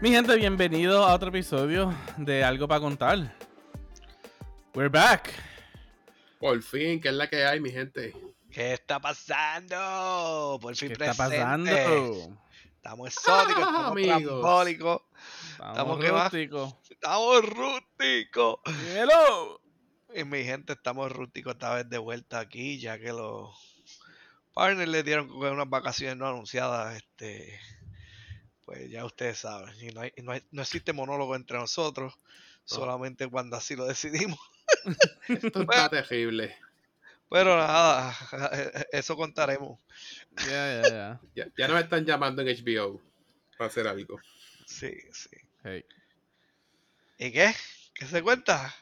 Mi gente, bienvenido a otro episodio de Algo para contar. We're back. Por fin, ¿qué es la que hay, mi gente? ¿Qué está pasando? Por fin ¿Qué presente. está pasando? Estamos exóticos, Ah, estamos amigos. trambólicos, Estamos rústicos. estamos rústicos. Hello. Y mi gente, estamos rústicos esta vez de vuelta aquí, ya que los partners le dieron unas vacaciones no anunciadas, este, pues ya ustedes saben. Y no, hay- no, hay- no existe monólogo entre nosotros, solamente cuando así lo decidimos. Esto está terrible. Pero nada, eso contaremos. Ya, ya, ya. Ya, ya nos están llamando en HBO para hacer algo. Sí, sí. Hey. ¿Y qué? ¿Qué se cuenta?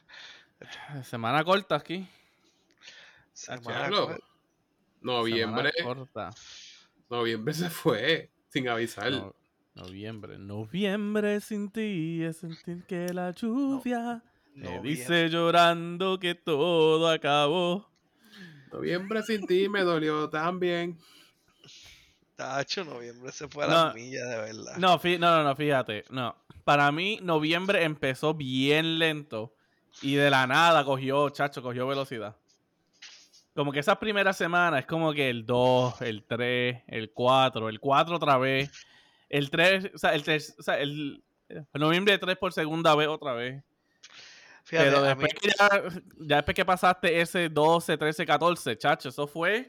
Semana corta aquí. Semana Diablo. cor- Noviembre, Semana corta. noviembre se fue sin avisar. No- noviembre. Noviembre sin ti es sentir que la lluvia me noviembre. dice llorando que todo acabó. Noviembre sin ti me dolió también. Tacho, noviembre se fue a No. las millas, de verdad. No, fí- no, no, no, fíjate. No. Para mí, noviembre empezó bien lento y de la nada cogió, chacho, cogió velocidad. Como que esas primeras semanas es como que el 2, el 3, el 4, el 4 otra vez, el 3, o sea, el, tres- o sea, el noviembre 3 por segunda vez otra vez. Fíjate, Pero mí- después que ya, ya después que pasaste ese 12, 13, 14, chacho, eso fue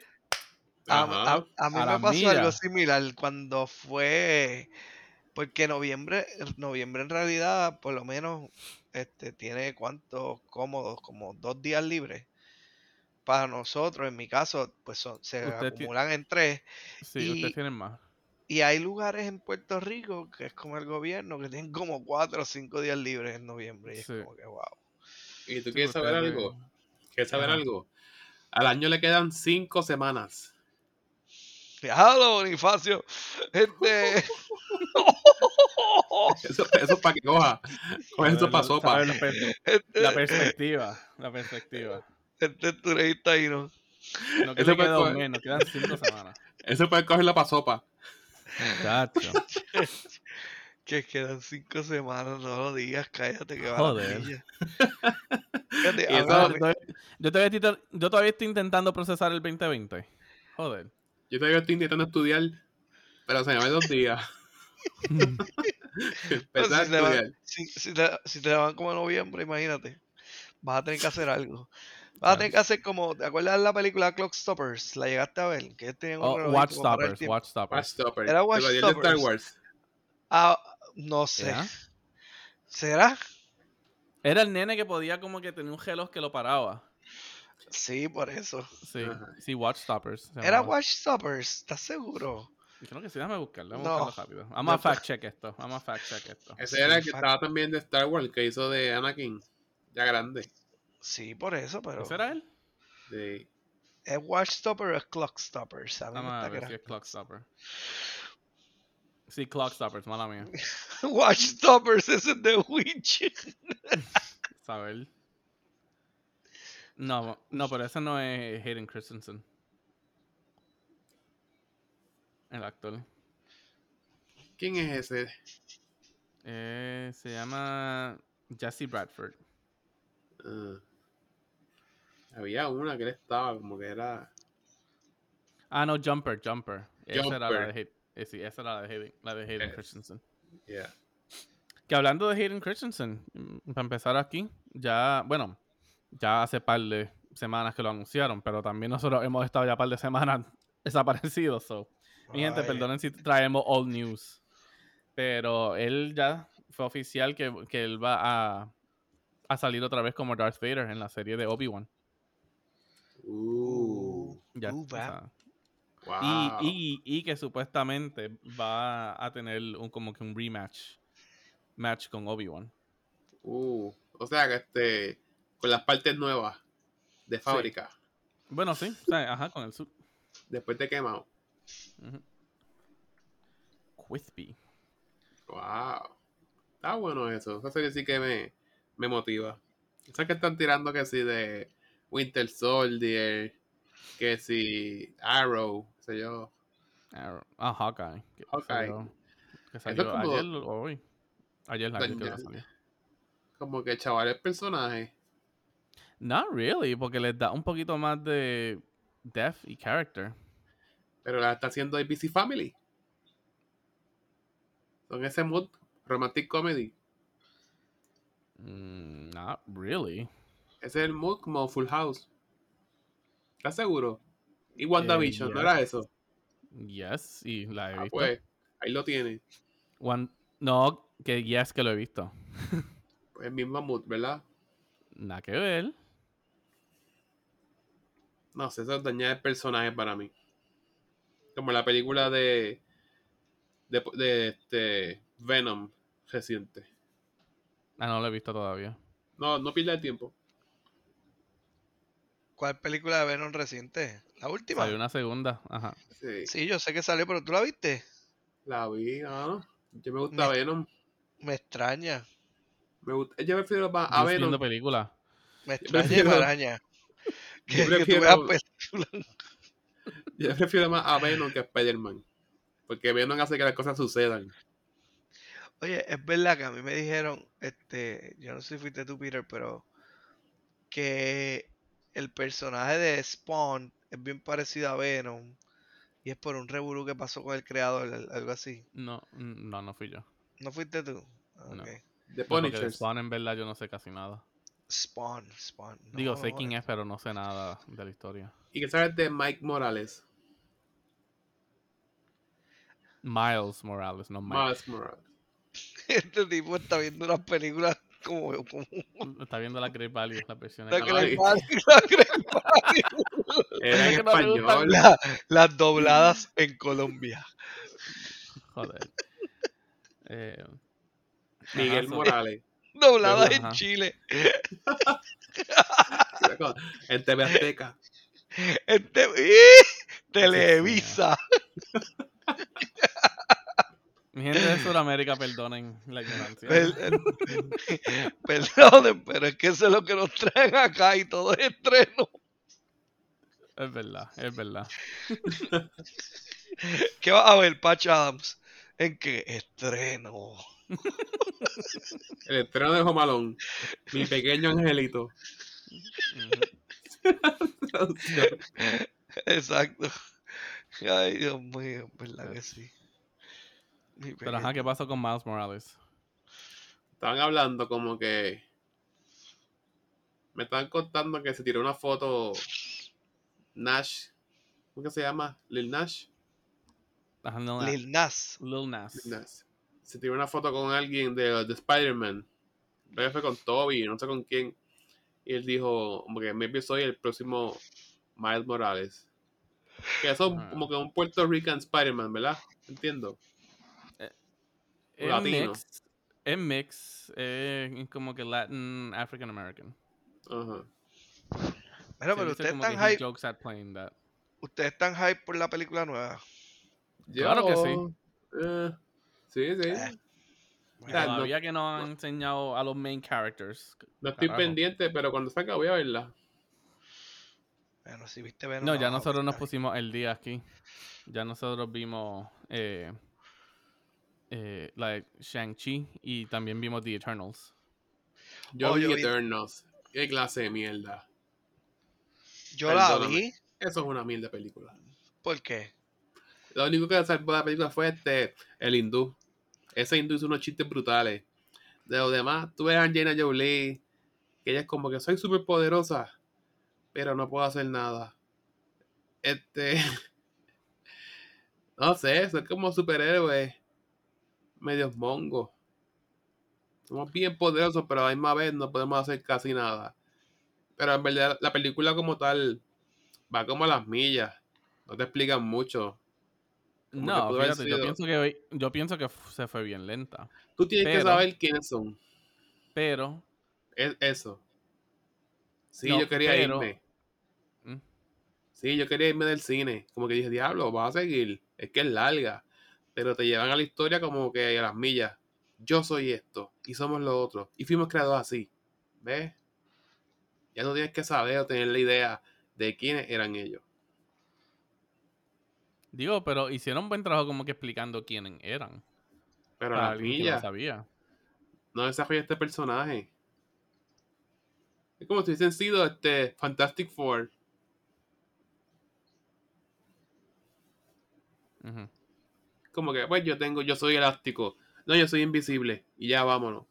a, a- a mí a me pasó algo similar cuando fue. Porque noviembre, noviembre en realidad, por lo menos, este, tiene cuántos cómodos, como dos días libres. Para nosotros, en mi caso, pues son, se Usted acumulan en tres. Sí, Y- ustedes tienen más. Y hay lugares en Puerto Rico que es como el gobierno que tienen como cuatro o cinco días libres en noviembre. Y es Sí. como que wow. ¿Y tú quieres saber algo? ¿Quieres saber Ajá. algo? Al año le quedan cinco semanas. Déjalo, Bonifacio. Este. Eso, eso es para que coja. Coge eso para sopa. Saber La, per- este, la perspectiva, la perspectiva. este turista y no. No Eso le fue queda co- un mes, nos quedan cinco semanas. Eso puede cogerlo para sopa. Muchacho. Que quedan cinco semanas, no lo digas, cállate que va a Joder. Fíjate, Y a eso- Yo, yo todavía estoy, yo todavía estoy intentando procesar el 2020. Joder. Yo todavía estoy intentando estudiar, pero se me van dos días. Empezar a si, te va- estudiar. si, si te, si te van como en noviembre, imagínate. Vas a tener que hacer algo. Vas a tener que hacer como, ¿te acuerdas de la película Clock Stoppers? ¿La llegaste a ver? Que tenían un Oh, relojito watch Stoppers. Watch Stoppers. Watchstopper. Era Te lo di el de Star Watchstoppers. Wars. Ah, no sé. ¿Será? Era el nene que podía como que tener un reloj que lo paraba. Sí, por eso. Sí, Ajá. sí, Watch Stoppers. Era. Watch Stoppers, ¿estás seguro? Creo que sí, déjame buscarlo, déjame No. buscarlo rápido. Vamos a Después- fact check esto, vamos a fact check esto. Ese Sí, era el que fact- estaba también de Star Wars, el que hizo de Anakin. Ya grande. Sí, por eso, pero. ¿Ese era él? Sí. ¿Es Watch Stopper o es Clock Stoppers? A mí me Vamos a ver si es Clock Stopper. Sí, Clock Stoppers, mala mía. Watch Stoppers es el de Witch. Saber. No, no, pero ese no es Hayden Christensen. El actor. ¿Quién es ese? Eh, se llama Jesse Bradford. Ah. Había una que él estaba como que era. Ah, no, Jumper, Jumper. Esa era la de, Jumper. Hay- eh, sí, esa era la de Hayden, la de Hayden. Christensen. Yeah. Que hablando de Hayden Christensen, mm, para empezar aquí, ya, bueno, ya hace par de semanas que lo anunciaron, pero también nosotros hemos estado ya par de semanas desaparecidos. So. Mi gente, perdonen si traemos all news. Pero él ya fue oficial que, que él va a, a salir otra vez como Darth Vader en la serie de Obi-Wan. Uh. Ya, Uh, o sea, Wow. y, y, y que supuestamente va a tener un, como que un rematch match con Obi-Wan. Uh. O sea que este. Con las partes nuevas de fábrica. Bueno, sí, o sea, ajá, con el suit. Después de quemado. Quispy. Wow. Está bueno eso. Esa serie sí que me, me motiva. Esas que están tirando que sí de Winter Soldier, que si Arrow, qué sé yo. Arrow. Ah, Hawkeye. que Hawkeye. salió- Que es salió como- ayer o hoy. Ayer, Dañar. que salió. Como que chaval el personaje. Not really, porque les da un poquito más de depth y character. Pero la está haciendo ABC Family. Son ese mood romantic comedy. Mm, not really. Ese es el mood como Full House. ¿Estás seguro? Y WandaVision, Eh, ¿no yeah. era eso? Yes, y la he Ah, visto. pues, ahí lo tiene. One- no, que yes que lo he visto. Pues el mismo mood, ¿verdad? Nada que ver. No sé, eso es dañar el personaje para mí. Como la película de. de, de este. Venom reciente. Ah, no lo he visto todavía. No, no pierda el tiempo. ¿Cuál película de Venom reciente? ¿La última? Salió una segunda. Ajá. Sí, Sí, yo sé que salió, pero ¿tú la viste? la vi, no. Yo me gusta Me- Venom. Me extraña. Me gusta, yo prefiero más a Yo Venom. viendo película. Me Yo extraña y prefiero- me araña. Que, que tú prefiero- veas películas. Yo prefiero más a Venom que a Spider-Man. Porque Venom hace que las cosas sucedan. Oye, es verdad que a mí me dijeron, este, yo no sé si fuiste tú, Peter, pero que el personaje de Spawn es bien parecido a Venom y es por un revolú que pasó con el creador, al- algo así. No, no, no fui yo. ¿No fuiste tú? Ah, No. de. Spawn en verdad yo no sé casi nada. Spawn, Spawn. Digo, sé quién es, pero no sé nada de la historia. ¿Y qué sabes de Mike Morales? Miles Morales, no Mike. Miles Morales. Este tipo está viendo unas películas como, como Está viendo la Great Value, la versión la en Great Value, la Great Value. Era en español. La- las dobladas en Colombia. Joder. Eh, Miguel ajá, Morales. Dobladas en Ajá. Chile. En TV Azteca. Este, ¡ih! Televisa. Mi gente de Sudamérica, perdonen la ignorancia. Per- Perdonen, pero es que eso es lo que nos traen acá y todo es estreno. Es verdad, es verdad. ¿Qué vas a ver, Patch Adams? ¿En qué estreno? El estreno de Jomalón. Mi pequeño angelito. Exacto. Ay, Dios mío, verdad que sí. Pero ajá. ¿qué pasó con Miles Morales? Estaban hablando como que. Me estaban contando que se tiró una foto. Nash. ¿Cómo que se llama? Lil Nash. Ajá, no, Lil Nas. Lil Nas. Lil Nas. Se tiró una foto con alguien de, de Spider-Man. Creo fue con Toby, no sé con quién. Y él dijo, como que maybe soy el próximo Miles Morales. Que eso es Ah. como que un Puerto Rican Spider-Man, ¿verdad? Entiendo. Es Latino. mix. Es mix. Es como que Latin, African American. Ajá. Mira, Se pero ustedes están hype. jokes at playing that. Ustedes están hype por la película nueva. Claro que sí. Eh, sí, sí. Eh, O sea, no- Todavía que no han enseñado a los main characters. No estoy Carajo. pendiente, pero cuando salga voy a verla. Bueno, si viste Venom, No, ya nosotros nos pusimos el día aquí. Ya nosotros vimos eh, eh, like Shang-Chi y también vimos The Eternals. Yo Oh, vi yo vi- Eternals. Qué clase de mierda. Yo la vi. Eso es una mierda de película. ¿Por qué? Lo único que salvó la película fue este, el hindú. Ese hindú hizo unos chistes brutales. De los demás, tú ves a Angelina Jolie, que ella es como que soy súper poderosa, pero no puedo hacer nada. Este. No sé, soy como superhéroes medios mongos. Somos bien poderosos, pero a la misma vez no podemos hacer casi nada. Pero en verdad, la película como tal va como a las millas. No te explican mucho. Como No, fíjate, yo pienso que yo pienso que se fue bien lenta. Tú tienes que saber quiénes son. Pero Es eso. Sí, No, yo quería pero- irme. Mm. Sí, yo quería irme del cine. Como que dije, diablo, vas a seguir. Es que es larga. Pero te llevan a la historia como que a las millas. Yo soy esto. Y somos lo otro. Y fuimos creados así. ¿Ves? Ya no tienes que saber o tener la idea de quiénes eran ellos. digo, pero hicieron un buen trabajo como que explicando quiénes eran. Pero a las que no millas. sabía. no desarrolla este personaje. Es como si hubiesen sido este Fantastic Four. Ujú. Como que, pues yo tengo, yo soy elástico. No, yo soy invisible. Y ya vámonos.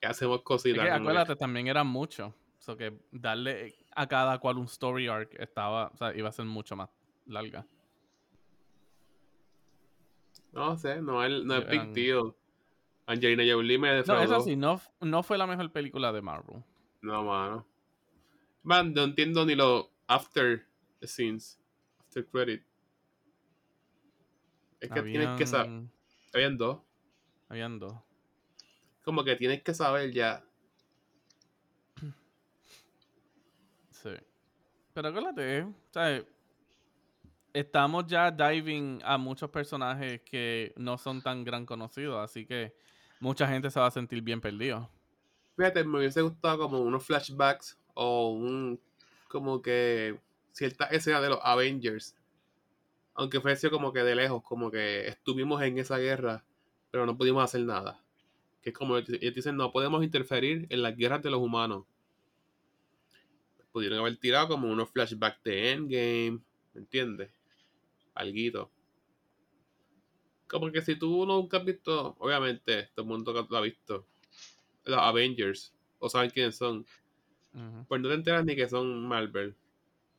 Y hacemos Es cositas. que que- acuérdate, también eran muchos. So que darle a cada cual un story arc estaba, o sea, iba a ser mucho más larga. No sé, no es, no es big deal. Angelina Jolie me No, defraudó. eso sí, no, no fue la mejor película de Marvel. No, mano. Man, no entiendo ni los after scenes. After credit. Es que tienes que saber. Habían, Habían dos. habían dos. Como que tienes que saber ya. Sí. Pero acuérdate, ¿sabes? Estamos ya diving a muchos personajes que no son tan gran conocidos, así que mucha gente se va a sentir bien perdido. Fíjate, me hubiese gustado como unos flashbacks o un. Como que. Cierta escena de los Avengers. Aunque fuese como que de lejos, como que estuvimos en esa guerra, pero no pudimos hacer nada. Que es como ellos dicen, no podemos interferir en las guerras de los humanos. Pudieron haber tirado como unos flashbacks de Endgame, ¿me entiendes? Alguito. Como que si tú nunca has visto, obviamente, todo el mundo lo ha visto, los Avengers, o saben quiénes son, pues no te enteras ni que son Marvel.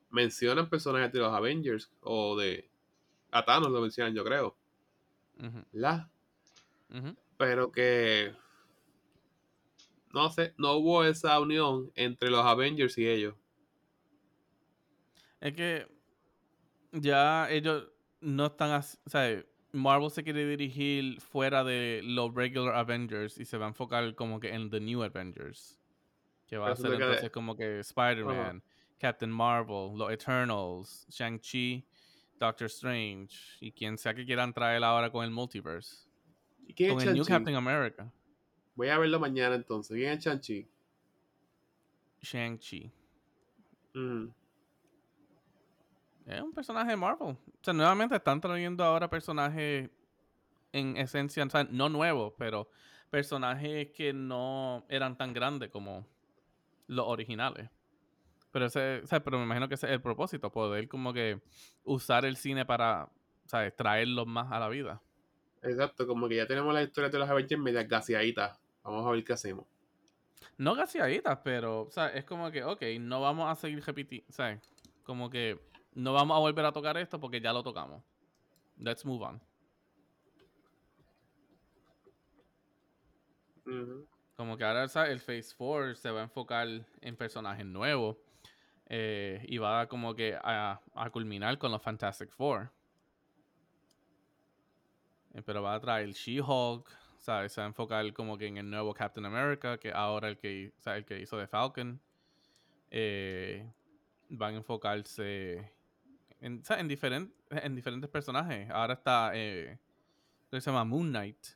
Mencionan personajes de los Avengers o de a Thanos lo mencionan, yo creo. Ujú. Pero que no sé, no hubo esa unión entre los Avengers y ellos. Es que ya ellos no están así, o sea, Marvel se quiere dirigir fuera de los regular Avengers y se va a enfocar como que en the new Avengers. Que va a ser entonces como que Spider-Man, Captain Marvel, los Eternals, Shang-Chi, Doctor Strange y quien sea que quieran traer ahora con el multiverse. ¿Y quién Con es el New? Captain America, Voy a verlo mañana entonces. ¿Quién es Shang-Chi? Shang-Chi. Mm. Es un personaje de Marvel. O sea, nuevamente están trayendo ahora personajes en esencia, o sea, no nuevos, pero personajes que no eran tan grandes como los originales. Pero ese, o sea, pero me imagino que ese es el propósito, poder como que usar el cine para, ¿sabes? traerlos más a la vida. Exacto, como que ya tenemos la historia de los Avengers medias gaseaditas. Vamos a ver qué hacemos. No gaseaditas, pero, o sea, es como que, ok, no vamos a seguir repitiendo, ¿sabes? Como que no vamos a volver a tocar esto porque ya lo tocamos. Let's move on. Como que ahora ¿sabes? el Phase 4 se va a enfocar en personajes nuevos. Eh, y va como que a, a culminar con los Fantastic Four. Eh, pero va a traer She-Hulk. ¿sabes? Se va a enfocar como que en el nuevo Captain America, que ahora el que, el que hizo de Falcon. Eh, van a enfocarse en, diferentes personajes. Ahora está, eh, creo que se llama Moon Knight.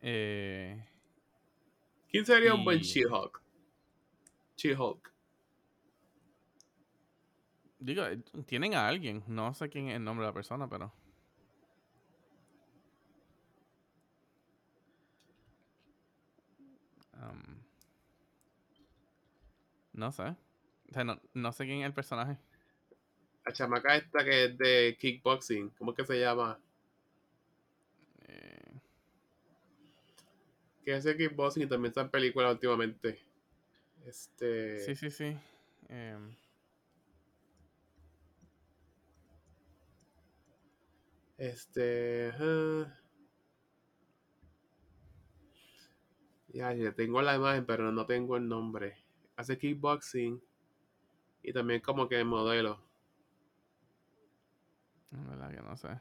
Eh, ¿Quién sería un buen She-Hulk? She-Hulk. Digo, eh, tienen a alguien. No sé quién es el nombre de la persona, pero. Um, no sé. O sea, no, no sé quién es el personaje. La chamaca esta que es de kickboxing. ¿Cómo es que se llama? Eh, Que de kickboxing y también está en películas últimamente. Este. sí, sí, sí. Em, Este. ajá. Ya, ya tengo la imagen, pero no tengo el nombre. Hace kickboxing y también como que modelo. en verdad que no sé.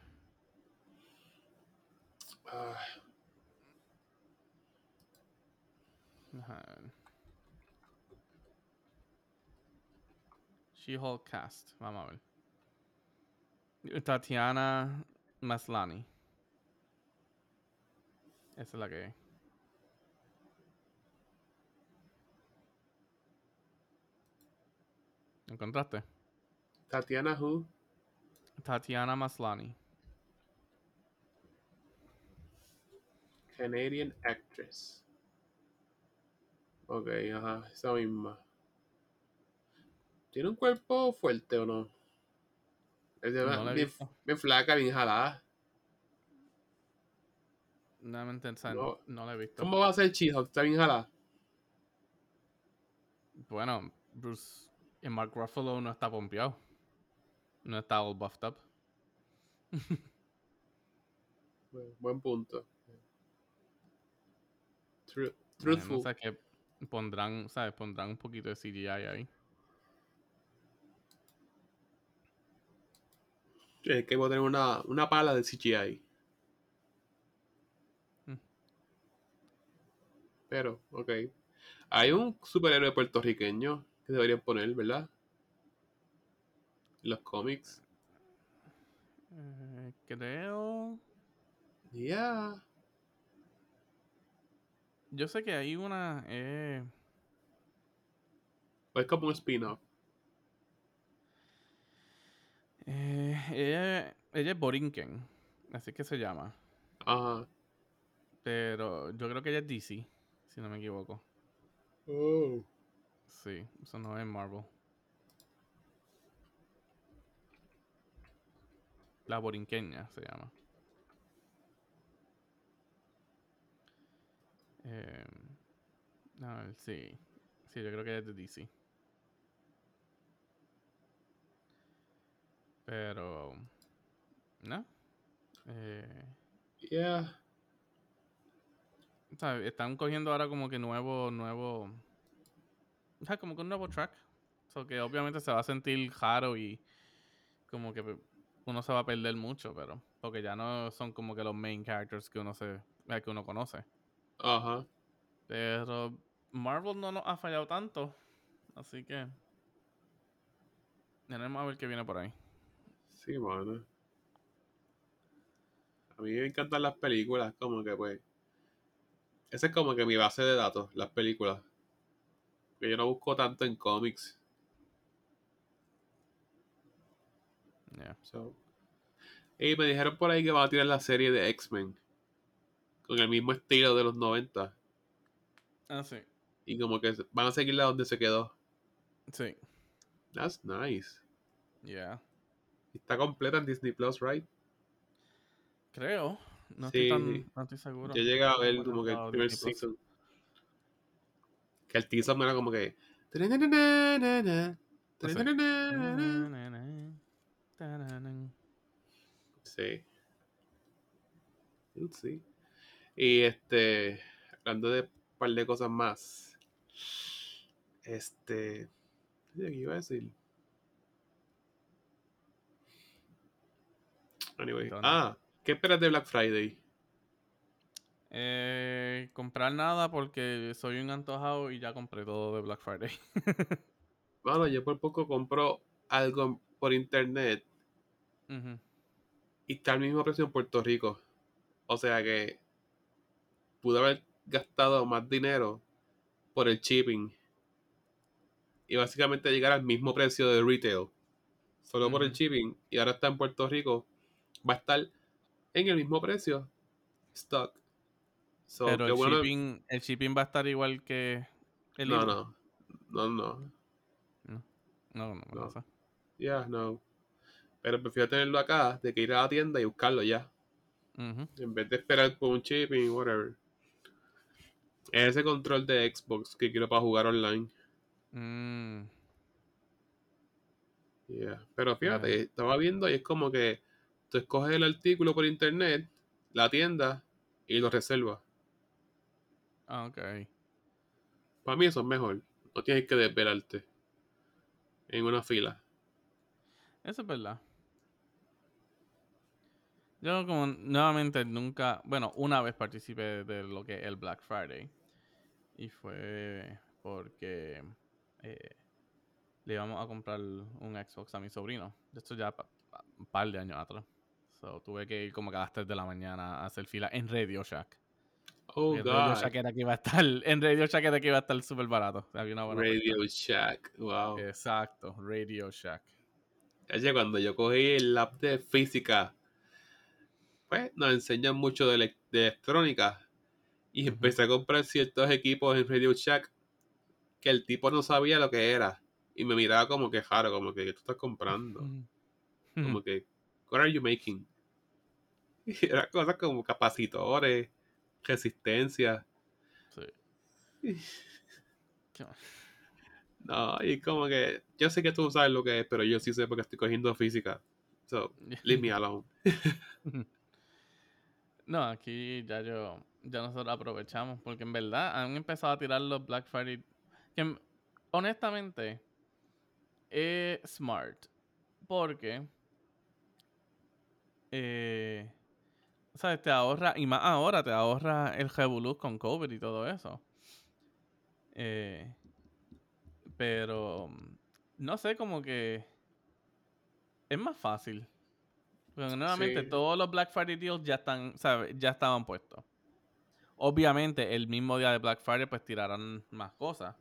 Ah, Ajá. She-Hulk Cast. Vamos a ver. Tatiana Maslany. Esa es la que. ¿Encontraste? Tatiana Who. Tatiana Maslany. Canadian actress. Ok, ajá, esa misma. ¿Tiene un cuerpo fuerte o no? Es de- No bien, bien flaca, bien jalada. No me No. no, la he visto. ¿Cómo va a ser She-Hulk? ¿Está bien jalada? Bueno, Bruce y Mark Ruffalo no está pompeado. No está all buffed up. Buen- Buen punto. Tru- Bueno, truthful. No sé qué pondrán, ¿sabes? Pondrán un poquito de CGI ahí. Es que voy a tener una, una pala de CGI. Mm. Pero, ok. Hay un superhéroe puertorriqueño que deberían poner, ¿verdad? En los cómics. Eh, creo. Ya. Yo sé que hay una. Eh, es como un spin-off. Eh, ella, ella es Borinquen. Así que se llama. Ajá. Pero yo creo que ella es DC. Si no me equivoco. Oh. Sí, eso no es Marvel. La borinqueña se llama. Eh, a ver, sí. Sí, yo creo que es de DC. Pero. No. Eh, Yeah. ¿sabes? Están cogiendo ahora como que nuevo, nuevo. O sea, como que un nuevo track. So que obviamente se va a sentir raro y como que uno se va a perder mucho, pero. Porque ya no son como que los main characters que uno se. eh, que uno conoce. Ajá. Pero Marvel no nos ha fallado tanto. Así que. Tenemos a ver qué viene por ahí. Sí, mano. A mí me encantan las películas, como que pues. Esa es como que mi base de datos, las películas. Que yo no busco tanto en cómics. Yeah. So. Y me dijeron por ahí que van a tirar la serie de X-Men. Con el mismo estilo de los 90. Ah, sí. Y como que van a seguirla donde se quedó. Sí. That's nice. Yeah. Está completa en Disney Plus, right? Creo. No, Sí. estoy tan, no estoy seguro. Yo llegué a ver como que el primer season. Que el teaser era como que. Sí. Sí. Y este. Hablando de un par de cosas más. Este. ¿Qué iba a decir? Anyway. Ah, ¿qué esperas de Black Friday? Eh, comprar nada porque soy un antojado y ya compré todo de Black Friday. Bueno, yo por poco compro algo por internet y está al mismo precio en Puerto Rico. O sea que pude haber gastado más dinero por el shipping y básicamente llegar al mismo precio de retail. Solo por el shipping y ahora está en Puerto Rico. Va a estar en el mismo precio. Stock. So, Pero el, bueno- shipping, el shipping va a estar igual que el No, no. No, no. No, no, No. sé. Ya, no. Pero prefiero tenerlo acá de que ir a la tienda y buscarlo ya. En vez de esperar por un shipping, whatever. Ese control de Xbox que quiero para jugar online. Mm, Yeah. Pero fíjate, estaba viendo y es como que tú escoges el artículo por internet, la tienda y lo reservas. ah, ok. Para mí eso es mejor. No tienes que desvelarte en una fila. Eso es verdad. Yo como nuevamente nunca, bueno, una vez participé de lo que es el Black Friday. Y fue porque eh, le íbamos a comprar un Xbox a mi sobrino. Esto ya pa- pa- un par de años atrás. So, tuve que ir como que a las 3 de la mañana a hacer fila en Radio Shack. Oh, en Radio God. Shack era que iba a estar, en Radio Shack era que iba a estar súper barato. Había una buena. Radio Shack. Wow. Exacto, Radio Shack. Oye, cuando yo cogí el lab de física, pues nos enseñan mucho de, elec- de electrónica. Y empecé a comprar ciertos equipos en Radio Shack que el tipo no sabía lo que era. Y me miraba como que jaro, como que ¿qué tú estás comprando. Como que, what are you making? Y eran cosas como capacitores, resistencia. Sí. Qué. No, y como que yo sé que tú sabes lo que es, pero yo sí sé porque estoy cogiendo física. So, leave me alone. No, aquí ya yo, ya nosotros aprovechamos, porque en verdad han empezado a tirar los Black Friday, que en- honestamente es smart, porque, eh, ¿sabes? Te ahorra, y más ahora, te ahorra el revolú con COVID y todo eso. Eh, pero, no sé, como que es más fácil. Porque nuevamente Sí. todos los Black Friday deals ya están, ¿sabes? Ya estaban puestos. Obviamente, el mismo día de Black Friday, pues tirarán más cosas.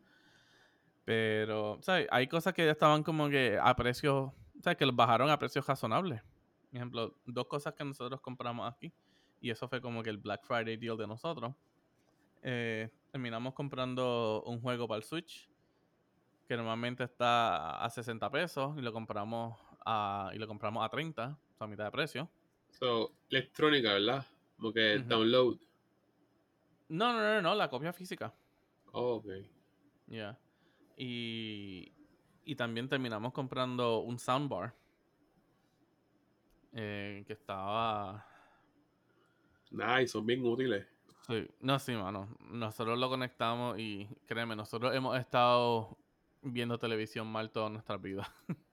Pero, ¿sabes? Hay cosas que ya estaban como que a precios, ¿sabes? Que los bajaron a precios razonables. Por ejemplo, dos cosas que nosotros compramos aquí. Y eso fue como que el Black Friday deal de nosotros. Eh, terminamos comprando un juego para el Switch. Que normalmente está a 60 pesos. Y lo compramos a, y lo compramos a 30. O sea, a mitad de precio. So, electrónica, ¿verdad? Como que Ujú. download. No, no, no, no, la copia física. Oh, ok. Ya. Y, y también terminamos comprando un soundbar. eh, que estaba. Nice, son bien útiles. Sí, no, sí, mano. Nosotros lo conectamos y créeme, nosotros hemos estado viendo televisión mal toda nuestra vida.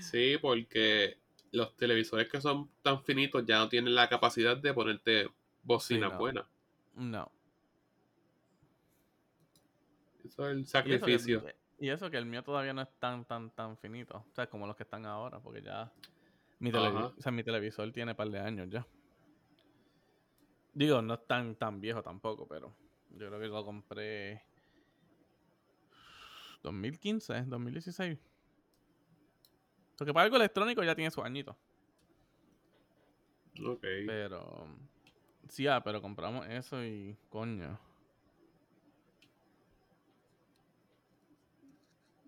Sí, porque los televisores que son tan finitos ya no tienen la capacidad de ponerte bocina no. buena. No. Eso es el Y eso, que, sacrificio. y eso que el mío todavía no es tan, tan, tan finito. O sea, como los que están ahora, porque ya. Mi, televi- o sea, mi televisor tiene par de años ya. Digo, no es tan, tan viejo tampoco, pero yo creo que lo compré. 2015, 2016. Porque para algo electrónico ya tiene su añito. Ok. Pero. Sí, ah, pero compramos eso y. Coño.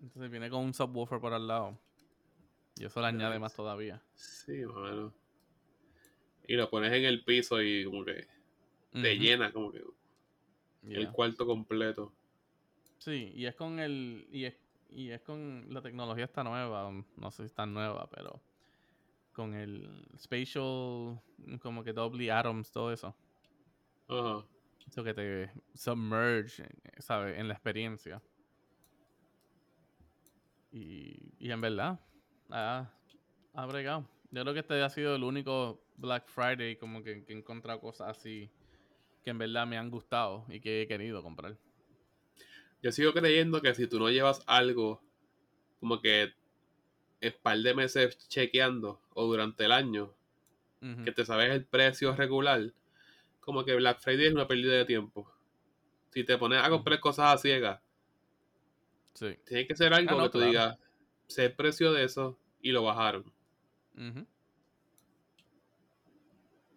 Entonces viene con un subwoofer por al lado. Y eso le añade más todavía. Sí, más o menos. Y lo pones en el piso y como que te llena como que el yeah. cuarto completo. Sí, y es con el. Y es, y es con. La tecnología está nueva. No sé si está nueva, pero. Con el spatial. Como que doble atoms, todo eso. Ajá. Eso que te submerge, ¿sabes? En la experiencia. Y, y en verdad, ha, ha bregado. Yo creo que este ha sido el único Black Friday como que, que he encontrado cosas así que en verdad me han gustado y que he querido comprar. Yo sigo creyendo que si tú no llevas algo como que el par de meses chequeando o durante el año, que te sabes el precio regular, como que Black Friday es una pérdida de tiempo. Si te pones a comprar cosas a ciegas, Sí. tiene que ser algo Ah, no, que tú claro. digas, sé el precio de eso y lo bajaron.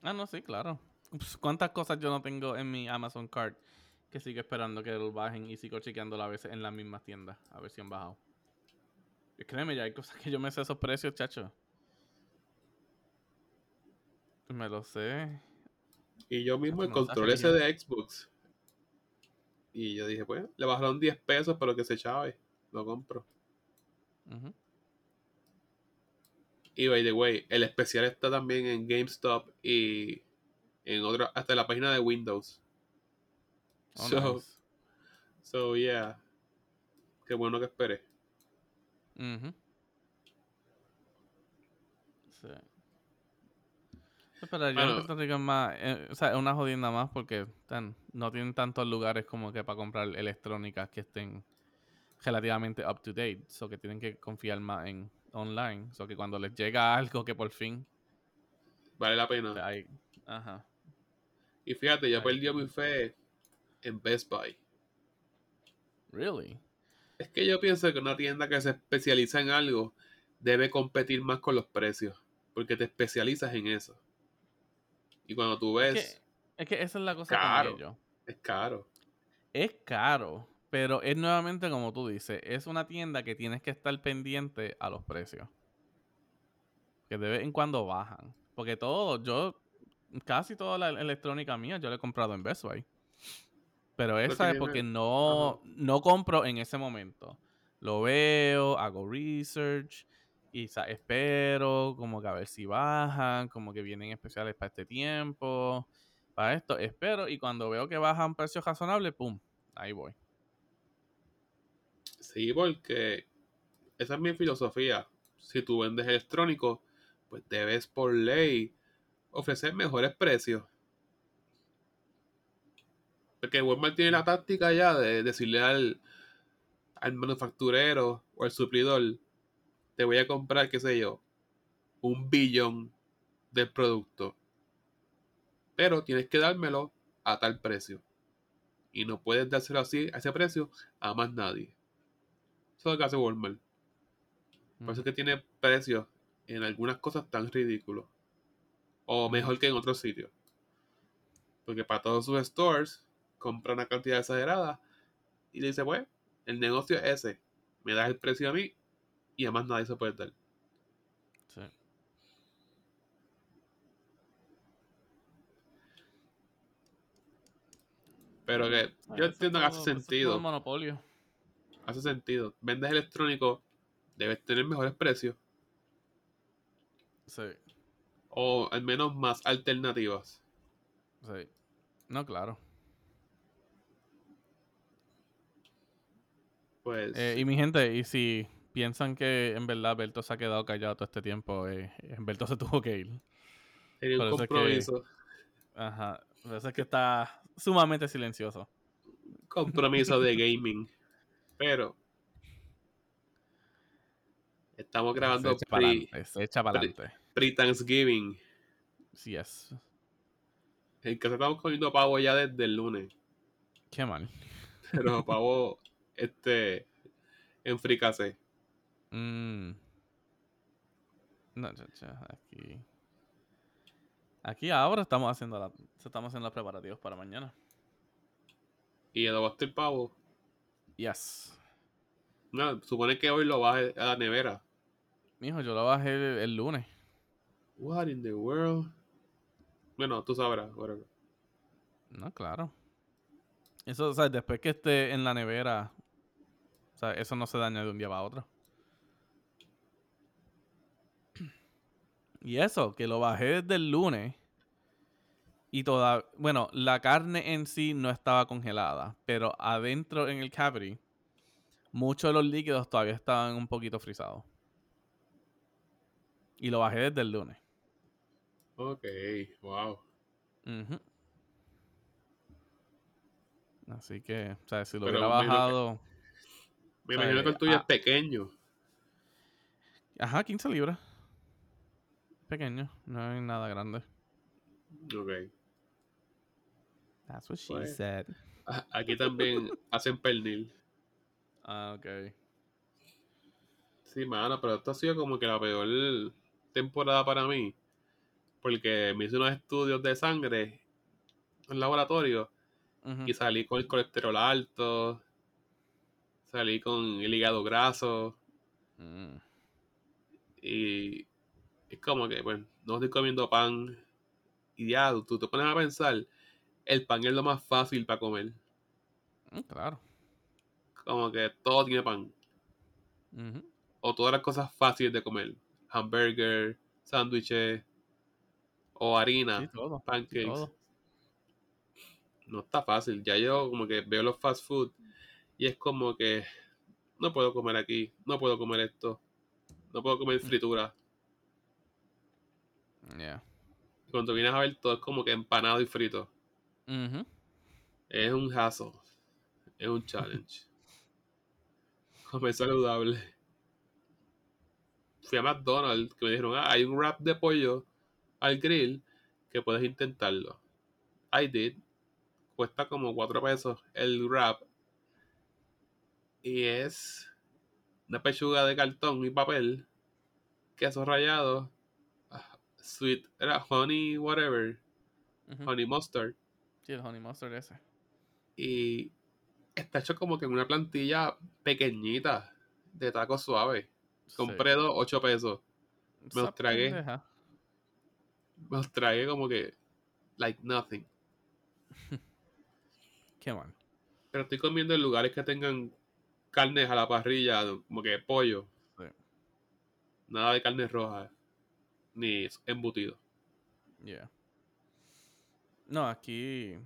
Ah, no, sí, claro. Pues, ¿Cuántas cosas yo no tengo en mi Amazon Card que sigo esperando que lo bajen y sigo chequeando a veces en las mismas tiendas a ver si han bajado? Y créeme, ya hay cosas que yo me sé esos precios, chacho. Me lo sé. Y yo mismo el control ese de Xbox. Y yo dije, pues, le bajaron 10 pesos, pero que se chave. Lo compro. Y by the way, el especial está también en GameStop y en otra, hasta la página de Windows. Oh, so, nice. so, yeah. Qué bueno que esperé. Ujú. Sí. Pero en Bueno. Puerto Rico es más, eh, o sea, es una jodienda más porque tan- no tienen tantos lugares como que para comprar electrónicas que estén relativamente up to date, so que tienen que confiar más en online, so que cuando les llega algo que por fin Vale la pena. hay, ajá, Y fíjate, yo Ahí. perdí mi fe en Best Buy. really, Es que yo pienso que una tienda que se especializa en algo debe competir más con los precios. Porque te especializas en eso. Y cuando tú es ves, que, es que esa es la cosa Caro. con Es caro. Es caro, pero es nuevamente como tú dices, es una tienda que tienes que estar pendiente a los precios. Que de vez en cuando bajan. Porque todo, yo, casi toda la electrónica mía yo la he comprado en Best Buy. Pero esa es porque no, no compro en ese momento. Lo veo, hago research y espero como que a ver si bajan, como que vienen especiales para este tiempo, para esto, espero y cuando veo que bajan precios razonables, ¡pum! Ahí voy. Sí, porque esa es mi filosofía. Si tú vendes electrónico, pues debes por ley ofrecer mejores precios. Porque Walmart tiene la táctica ya de decirle al, al manufacturero o al suplidor, te voy a comprar, qué sé yo, un billón del producto. Pero tienes que dármelo a tal precio. Y no puedes dárselo así, a ese precio, a más nadie. Eso es lo que hace Walmart. Por eso es que tiene precios en algunas cosas tan ridículos. O mejor que en otros sitios. Porque para todos sus stores compra una cantidad exagerada y le dice, pues, el negocio es ese. Me das el precio a mí y además nadie se puede dar. Sí. Pero que yo entiendo que hace sentido. monopolio. Hace sentido. Vendes electrónico, debes tener mejores precios. Sí. O al menos más alternativas. Sí. No, claro. Pues. Eh, y mi gente, y si piensan que en verdad Berto se ha quedado callado todo este tiempo, eh, Berto se tuvo que ir. Tenía un compromiso. ajá. Por eso es que está sumamente silencioso. Compromiso de gaming. Pero. Estamos grabando se echa para adelante. Pre-Thanksgiving. sí es. En casa estamos comiendo pavo ya desde el lunes. Qué mal. Pero pavo este en fricase. Mm. No, aquí. Aquí ahora estamos haciendo la, estamos haciendo los preparativos para mañana. ¿Y adobaste el pavo? Yes. No, supone que hoy lo baje a la nevera. Mijo, yo lo bajé el, lunes. What in the world? Bueno, tú sabrás, No, claro. Eso, o sea, después que esté en la nevera o sea, eso no se daña de un día para otro. Y eso, que lo bajé desde el lunes. Y toda, bueno, la carne en sí no estaba congelada, pero adentro en el cavity, muchos de los líquidos todavía estaban un poquito frisados. Y lo bajé desde el lunes. Ok, wow. Así que, o sea, si lo hubiera bajado. Me imagino que el tuyo es ah. pequeño. Ajá, 15 libras. Pequeño, no es nada grande. Ok. That's what she pues, said. Aquí también hacen pernil. Ah, ok. Sí, mano, pero esto ha sido como que la peor temporada para mí. Porque me hice unos estudios de sangre en laboratorio y salí con el colesterol alto, Salí con el hígado graso. Mm. Y es como que, bueno, no estoy comiendo pan. Y ya, tú te pones a pensar, el pan es lo más fácil para comer. Mm, claro. Como que todo tiene pan. O todas las cosas fáciles de comer. Hamburger, sándwiches, o harina, pancakes. No está fácil. Ya yo como que veo los fast food y es como que no puedo comer aquí, no puedo comer esto, no puedo comer fritura. Yeah. Cuando vienes a ver todo es como que empanado y frito. Es un hassle. Es un challenge. comer saludable. Fui a McDonald's que me dijeron, ah, hay un wrap de pollo al grill que puedes intentarlo. I did. Cuesta como 4 pesos el wrap y es una pechuga de cartón y papel, queso rallado, ah, sweet, era honey whatever, honey mustard. Sí, el honey mustard ese. Y está hecho como que en una plantilla pequeñita de taco suave. Compré dos, 8 pesos. Me los tragué. Me los tragué como que, like nothing. Qué mal. Pero estoy comiendo en lugares que tengan carnes a la parrilla, como que pollo. Nada de carne roja. Ni embutido. Yeah. No, aquí.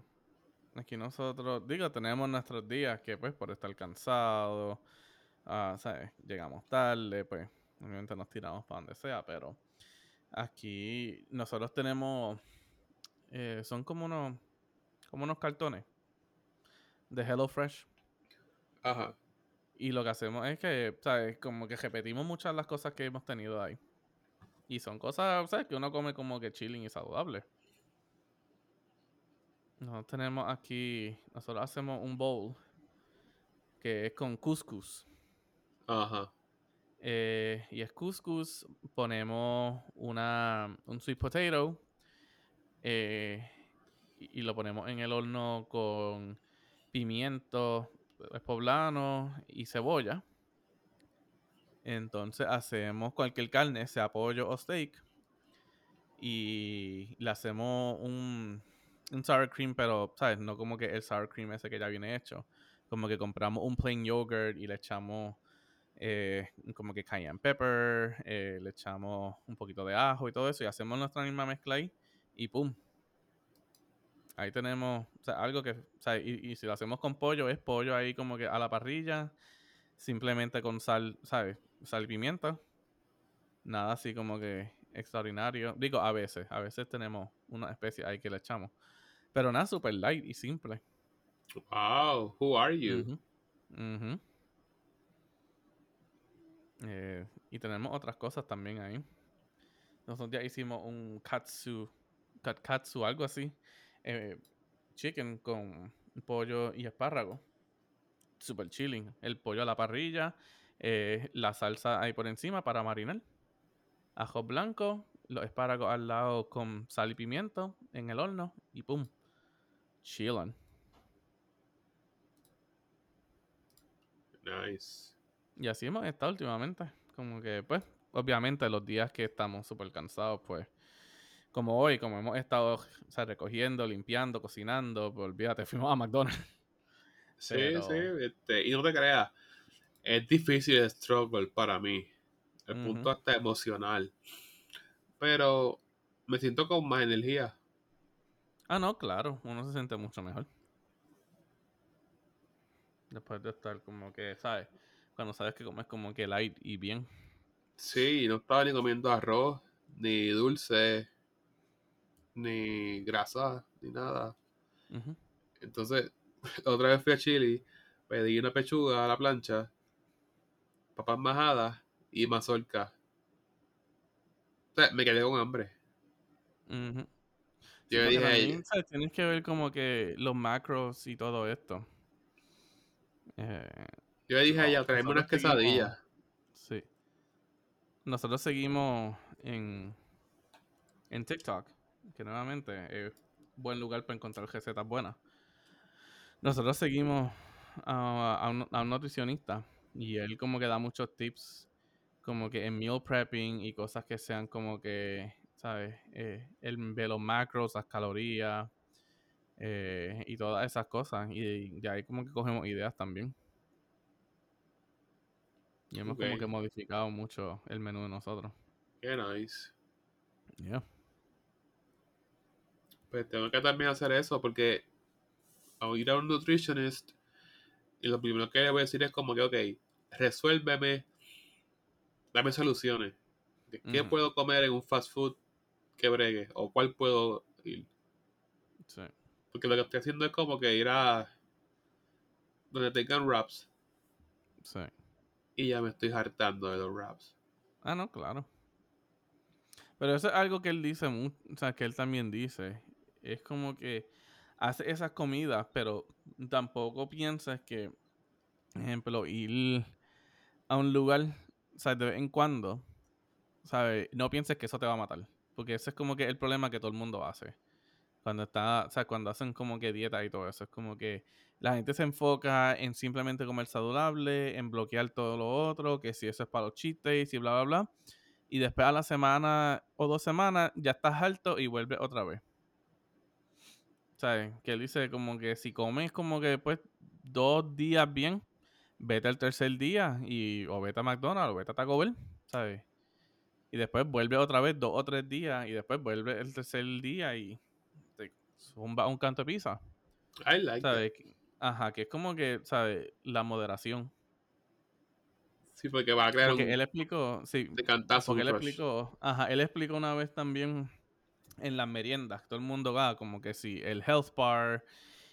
Aquí nosotros, digo, tenemos nuestros días que, pues, por estar cansados, uh, ¿sabes? Llegamos tarde, pues, obviamente nos tiramos para donde sea, pero aquí nosotros tenemos. Eh, son como unos. Como unos cartones de HelloFresh. Ajá. Y lo que hacemos es que, ¿sabes? Como que repetimos muchas de las cosas que hemos tenido ahí. Y son cosas, ¿sabes? Que uno come como que chilling y saludable. Nosotros tenemos aquí, nosotros hacemos un bowl que es con couscous. Ajá. Eh, y es couscous, ponemos una, un sweet potato eh, y, lo ponemos en el horno con pimiento poblano y cebolla. Entonces hacemos cualquier carne, sea pollo o steak. Y le hacemos un, un sour cream, pero, ¿sabes? No como que el sour cream ese que ya viene hecho. Como que compramos un plain yogurt y le echamos eh, como que cayenne pepper, eh, le echamos un poquito de ajo y todo eso. Y hacemos nuestra misma mezcla ahí. Y pum. Ahí tenemos algo que, y, y si lo hacemos con pollo, es pollo ahí como que a la parrilla, simplemente con sal, ¿sabes? Sal y pimienta. Nada así como que extraordinario. Digo, a veces, a veces tenemos una especie ahí que le echamos. Pero nada, super light y simple. Wow, who are you? Eh, y tenemos otras cosas también ahí. Nosotros ya hicimos un katsu, katsu, algo así. Eh, chicken con pollo y espárrago. Super chilling. El pollo a la parrilla, eh, la salsa ahí por encima para marinar. Ajo blanco, los espárragos al lado con sal y pimiento en el horno y pum. Chilling. Nice. Y así hemos estado últimamente. Como que, pues, obviamente los días que estamos súper cansados, pues, como hoy, como hemos estado recogiendo, limpiando, cocinando, pues olvídate, fuimos a McDonald's. Sí, sí, este, y no te creas, es difícil el struggle para mí, el punto hasta emocional, pero me siento con más energía. Ah, no, claro, uno se siente mucho mejor. Después de estar como que, ¿sabes? Cuando sabes que comes como que light y bien. Sí, no estaba ni comiendo arroz, ni dulce, ni grasa, ni nada. Entonces, otra vez fui a Chile, pedí una pechuga a la plancha, papas majadas y mazorca. O sea, me quedé con hambre. Yo dije a ella, Tienes que ver como que los macros y todo esto. Eh, yo le dije a ella, traeme unas quesadillas. Sí. Nosotros seguimos en, en TikTok que nuevamente es buen lugar para encontrar recetas buenas. Nosotros seguimos a, un, nutricionista y él como que da muchos tips como que en meal prepping y cosas que sean como que, ¿sabes? Eh, él ve los macros, las calorías eh, y todas esas cosas. Y de ahí como que cogemos ideas también. Y hemos como que modificado mucho el menú de nosotros. Qué nice. Yeah pues tengo que también hacer eso porque al ir a un nutritionist y lo primero que le voy a decir es como que, ok, resuélveme, dame soluciones. qué puedo comer en un fast food que bregue? ¿O cuál puedo ir? Sí. Porque lo que estoy haciendo es como que ir a donde tengan wraps. Sí. Y ya me estoy hartando de los wraps. Ah, no, claro. Pero eso es algo que él dice, o sea, que él también dice. Es como que hace esas comidas, pero tampoco piensas que, ejemplo, ir a un lugar, ¿sabes? De vez en cuando, ¿sabes? No pienses que eso te va a matar. Porque ese es como que el problema que todo el mundo hace. Cuando está, o sea, cuando hacen como que dieta y todo eso. Es como que la gente se enfoca en simplemente comer saludable, en bloquear todo lo otro, que si eso es para los chistes y bla, bla, bla. Y después a la semana o dos semanas ya estás alto y vuelves otra vez. ¿Sabes? Que él dice como que si comes como que después dos días bien, vete al tercer día y o vete a McDonald's o vete a Taco Bell, ¿sabes? Y después vuelve otra vez dos o tres días y después vuelve el tercer día y zumba un canto de pizza. I like that. ¿Sabes? Ajá, que es como que, ¿sabes? La moderación. Sí, porque va a crear Porque un él explicó, sí, de cantazo. porque un él explicó, ajá, él explicó una vez también en las meriendas, todo el mundo va como que sí, el health bar,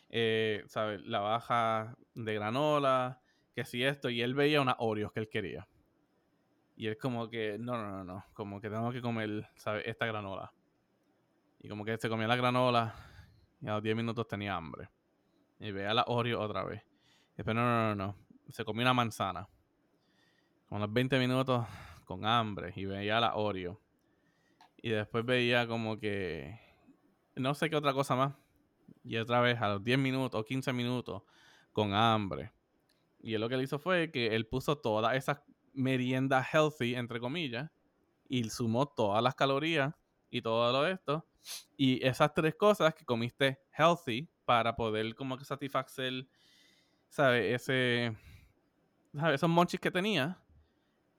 eh, ¿sabes? La baja de granola, que si esto, y él veía unas Oreos que él quería. Y él como que, no, no, no, no, como que tengo que comer, ¿sabes? Esta granola. Y como que se comía la granola y a los 10 minutos tenía hambre. Y veía la Oreo otra vez. Y después, no, no, no, no, se comió una manzana. Con los 20 minutos con hambre y veía la Oreo. Y después veía como que no sé qué otra cosa más. Y otra vez a los 10 minutos o 15 minutos con hambre. Y él lo que él hizo fue que él puso todas esas meriendas healthy, entre comillas, y sumó todas las calorías y todo lo de esto. Y esas tres cosas que comiste healthy para poder como que satisfacer, ¿sabes? Ese, ¿sabes? Esos monchis que tenía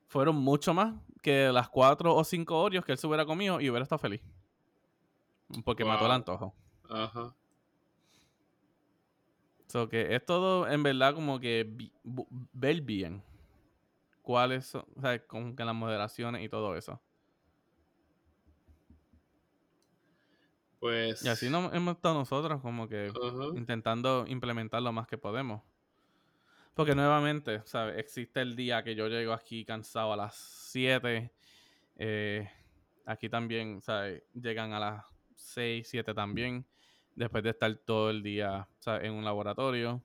fueron mucho más que las cuatro o cinco Oreos que él se hubiera comido y hubiera estado feliz. Porque mató el antojo. Ajá. So que es todo en verdad como que ver bien cuáles son, o sea, con que las moderaciones y todo eso. Pues. Y así no hemos estado nosotros como que intentando implementar lo más que podemos. Porque nuevamente, ¿sabes? Existe el día que yo llego aquí cansado a las 7. eh, aquí también, ¿sabes? Llegan a las 6, 7 también. Después de estar todo el día ¿sabes? en un laboratorio.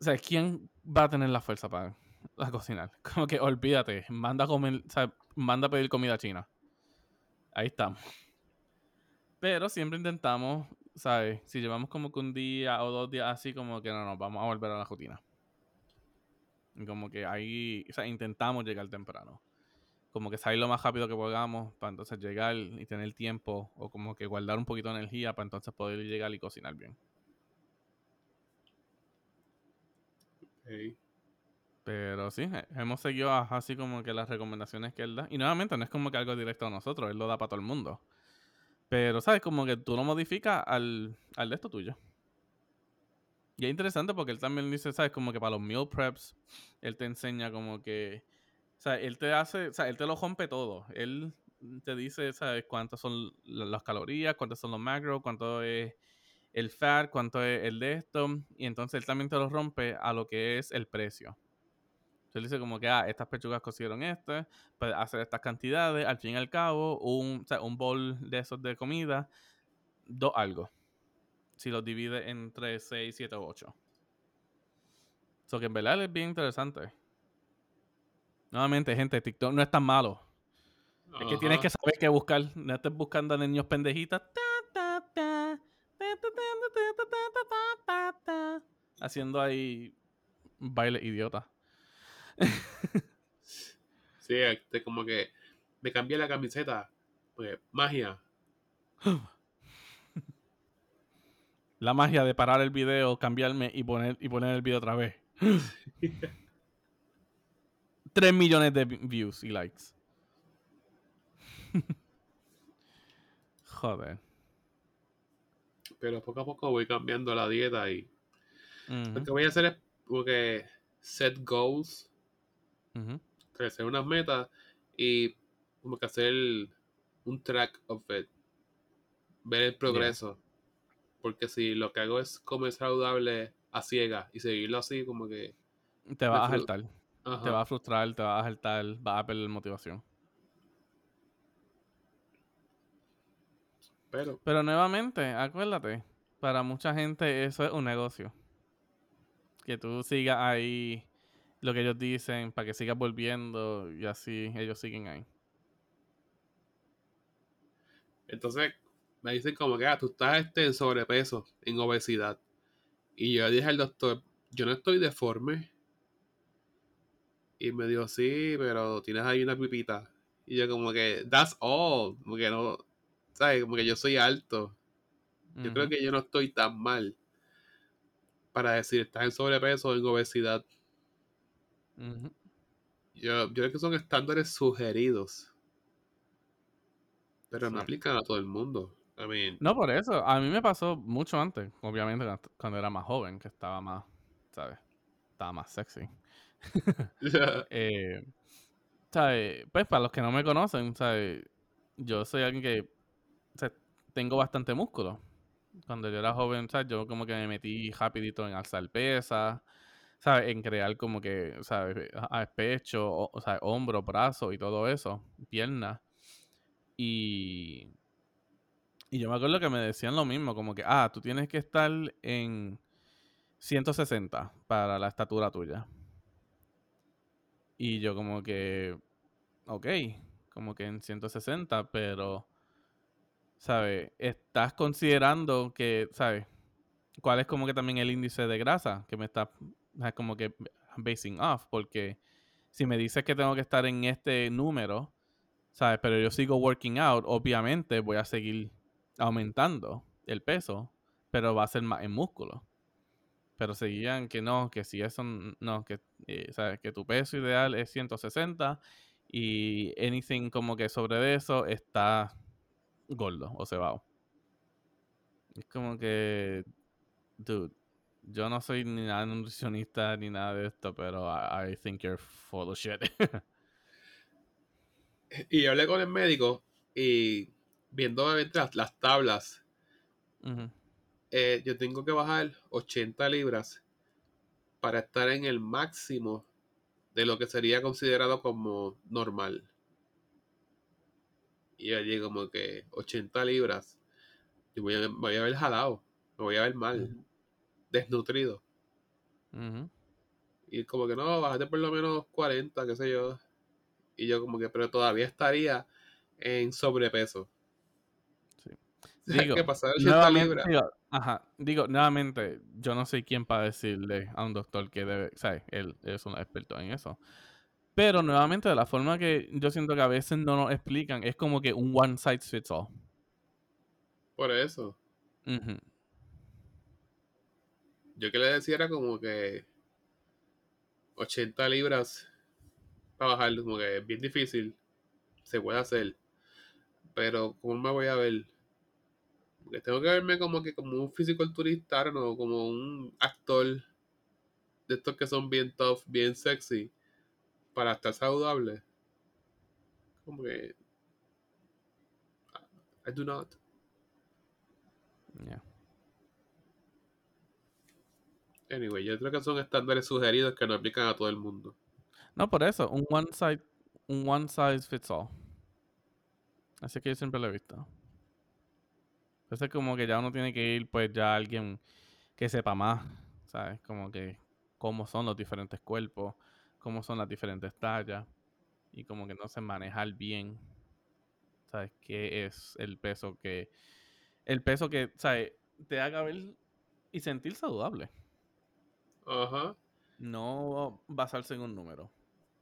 O sea, ¿quién va a tener la fuerza para, cocinar? Como que olvídate, manda a comer, ¿sabes? manda a pedir comida china. Ahí estamos. Pero siempre intentamos, ¿sabes? Si llevamos como que un día o dos días así, como que no nos vamos a volver a la rutina. Y como que ahí, o sea, intentamos llegar temprano. Como que salir lo más rápido que podamos para entonces llegar y tener tiempo o como que guardar un poquito de energía para entonces poder llegar y cocinar bien. Ok. Pero sí, he- hemos seguido así como que las recomendaciones que él da. Y nuevamente no es como que algo directo a nosotros, él lo da para todo el mundo. Pero, ¿sabes? Como que tú lo modificas al, al de esto tuyo. Y es interesante porque él también dice, ¿sabes? Como que para los meal preps, él te enseña como que, o sea, él te hace, o sea, él te lo rompe todo. Él te dice, ¿sabes? Cuántas son la- las calorías, cuántos son los macros, cuánto es el fat, cuánto es el de esto. Y entonces él también te lo rompe a lo que es el precio. Dice como que, ah, estas pechugas cocieron este, pues hacer estas cantidades, al fin y al cabo, un, o un bol de esos de comida, dos algo. Si los divide entre 6, 7 o 8. Eso que en verdad es bien interesante. Nuevamente, gente, TikTok no es tan malo. Es que tienes que saber qué buscar. No estés buscando a niños pendejitas. Haciendo ahí baile idiota. Sí, este, como que me cambié la camiseta. Pues, magia. La magia de parar el video, cambiarme y poner, y poner el video otra vez. 3 millones de vi- views y likes. Joder. Pero poco a poco voy cambiando la dieta y lo que voy a hacer es como que set goals, hacer unas metas y como que hacer un track of it. Ver el progreso. Porque si lo que hago es comer saludable a ciegas y seguirlo así, como que. Te vas a saltar. ajá. Te vas a frustrar, te vas a saltar, vas a perder motivación. Pero, Pero nuevamente, acuérdate, para mucha gente eso es un negocio. Que tú sigas ahí lo que ellos dicen, para que sigas volviendo y así ellos siguen ahí. entonces, me dicen como que, ah, tú estás este, en sobrepeso, en obesidad. Y yo le dije al doctor, yo no estoy deforme. Y me dijo, sí, pero tienes ahí una pipita. Y yo como que, that's all. Como que no, ¿sabes? Como que yo soy alto. Yo creo que yo no estoy tan mal para decir, estás en sobrepeso o en obesidad. Yo, yo creo que son estándares sugeridos. Pero no aplican a todo el mundo. I mean, No, por eso. A mí me pasó mucho antes, obviamente, cuando- era más joven, que estaba más, ¿sabes? Estaba más sexy. Eh, ¿sabes? Pues para los que no me conocen, ¿sabes? Yo soy alguien que tengo bastante músculo. Cuando yo era joven, ¿sabes? Yo como que me metí rapidito en alzar pesas, ¿sabes? En crear como que, ¿sabes? A pecho, o, o sea, hombro, brazo y todo eso, piernas. Y, y yo me acuerdo que me decían lo mismo, como que, ah, tú tienes que estar en 160 para la estatura tuya. Y yo como que, ok, como que en 160, pero, ¿sabes? Estás considerando que, ¿sabes? ¿Cuál es como que también el índice de grasa que me está ah, como que basing off? Porque si me dices que tengo que estar en este número, ¿sabes? Pero yo sigo working out, obviamente voy a seguir aumentando el peso, pero va a ser más en músculo. Pero seguían que no, que si eso, no, que, eh, ¿sabes? Que tu peso ideal es 160 y anything como que sobre eso está gordo o cebado. Es como que, dude, yo no soy ni nada nutricionista ni nada de esto, pero I, I think you're full of shit. y yo hablé con el médico y viendo las, las tablas, eh, yo tengo que bajar 80 libras para estar en el máximo de lo que sería considerado como normal. Y yo llego como que 80 libras. Y voy a, voy a ver jalado. Me voy a ver mal. Desnutrido. Y como que no, bájate por lo menos 40, qué sé yo. Y yo como que, pero todavía estaría en sobrepeso. Sí. Digo, que pasar 80 Nuevamente, libras. digo, ajá, digo, nuevamente, yo no soy quien para decirle a un doctor que debe, ¿sabes? Él es un experto en eso. Pero nuevamente, de la forma que yo siento que a veces no nos explican, es como que un one size fits all. Por eso. Ujú. Yo que le decía era como que 80 libras para bajar, como que es bien difícil. Se puede hacer. Pero ¿cómo me voy a ver? Tengo que verme como que como un fisiculturista, no como un actor de estos que son bien tough, bien sexy, para estar saludable. Como que I do not. Yeah. Anyway, yo creo que son estándares sugeridos que no aplican a todo el mundo. No, por eso, un one size, un one size fits all. Así que yo siempre lo he visto. Entonces como que ya uno tiene que ir pues ya a alguien que sepa más, ¿sabes? Como que cómo son los diferentes cuerpos, cómo son las diferentes tallas y como que no sé manejar bien, ¿sabes? ¿Qué es el peso que, el peso que, ¿sabes? Te haga ver y sentir saludable. Ajá. No basarse en un número.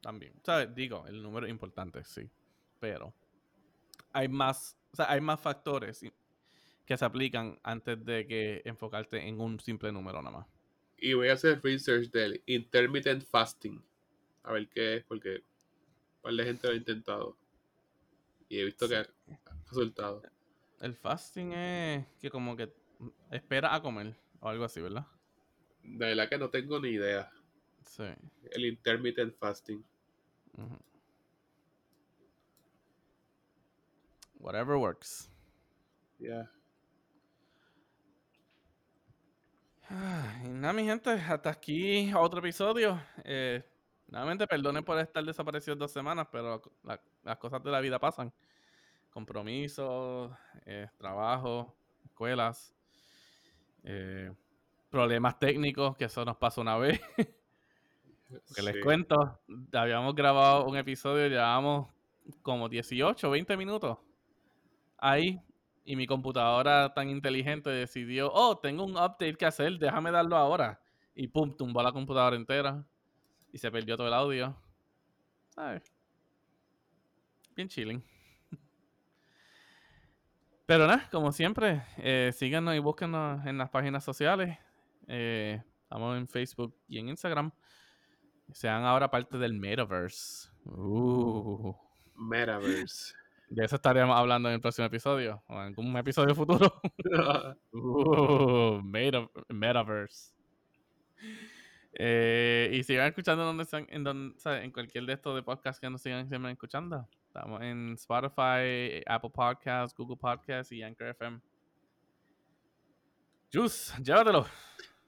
También. ¿Sabes? Digo, el número es importante, sí. Pero hay más, o sea, hay más factores que se aplican antes de que enfocarte en un simple número nada más. Y voy a hacer research del intermittent fasting. A ver qué es, porque de gente lo ha intentado. Y he visto que ha resultado. El fasting es que como que espera a comer o algo así, ¿verdad? De verdad que no tengo ni idea. Sí. El intermittent fasting. Whatever works. Yeah. Ah, Y nada, mi gente, hasta aquí otro episodio. Eh, nuevamente, perdonen por estar desaparecido dos semanas, pero la- las cosas de la vida pasan. Compromisos, eh, trabajo, escuelas, eh, problemas técnicos, que eso nos pasó una vez. Que les Sí. cuento, habíamos grabado un episodio, llevábamos como 18, 20 minutos ahí y mi computadora tan inteligente decidió, oh, tengo un update que hacer, déjame darlo ahora. Y pum, tumbó la computadora entera y se perdió todo el audio. ¿Sabes? Bien chilling. Pero nada, como siempre, eh, síganos y búsquenos en las páginas sociales. Eh, estamos en Facebook y en Instagram. Sean ahora parte del Metaverse. Uh. Metaverse. De eso estaríamos hablando en el próximo episodio. O en algún episodio futuro. uh, meta- Metaverse. Eh, y sigan escuchando donde están, en, donde, ¿sabes? en cualquier de estos de podcasts que nos sigan siempre escuchando. Estamos en Spotify, Apple Podcasts, Google Podcasts y Anchor FM. Juice, llévatelo.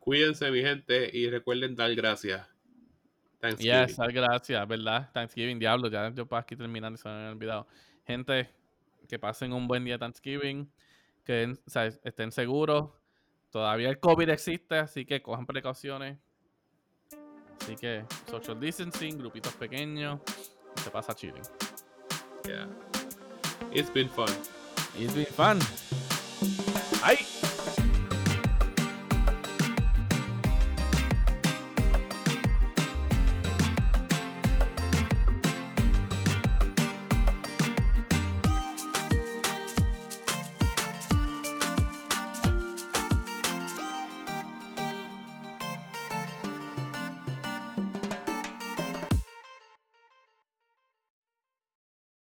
Cuídense, mi gente, y recuerden dar gracias. Thanksgiving. Yes, ah, gracias, ¿verdad? Thanksgiving, diablo, ya yo para aquí terminando y se me había olvidado. Gente, que pasen un buen día de Thanksgiving, que o sea, estén seguros. Todavía el COVID existe, así que cojan precauciones. Así que social distancing, grupitos pequeños, se pasa chilling. Yeah. It's been fun. It's been fun. ¡Ay!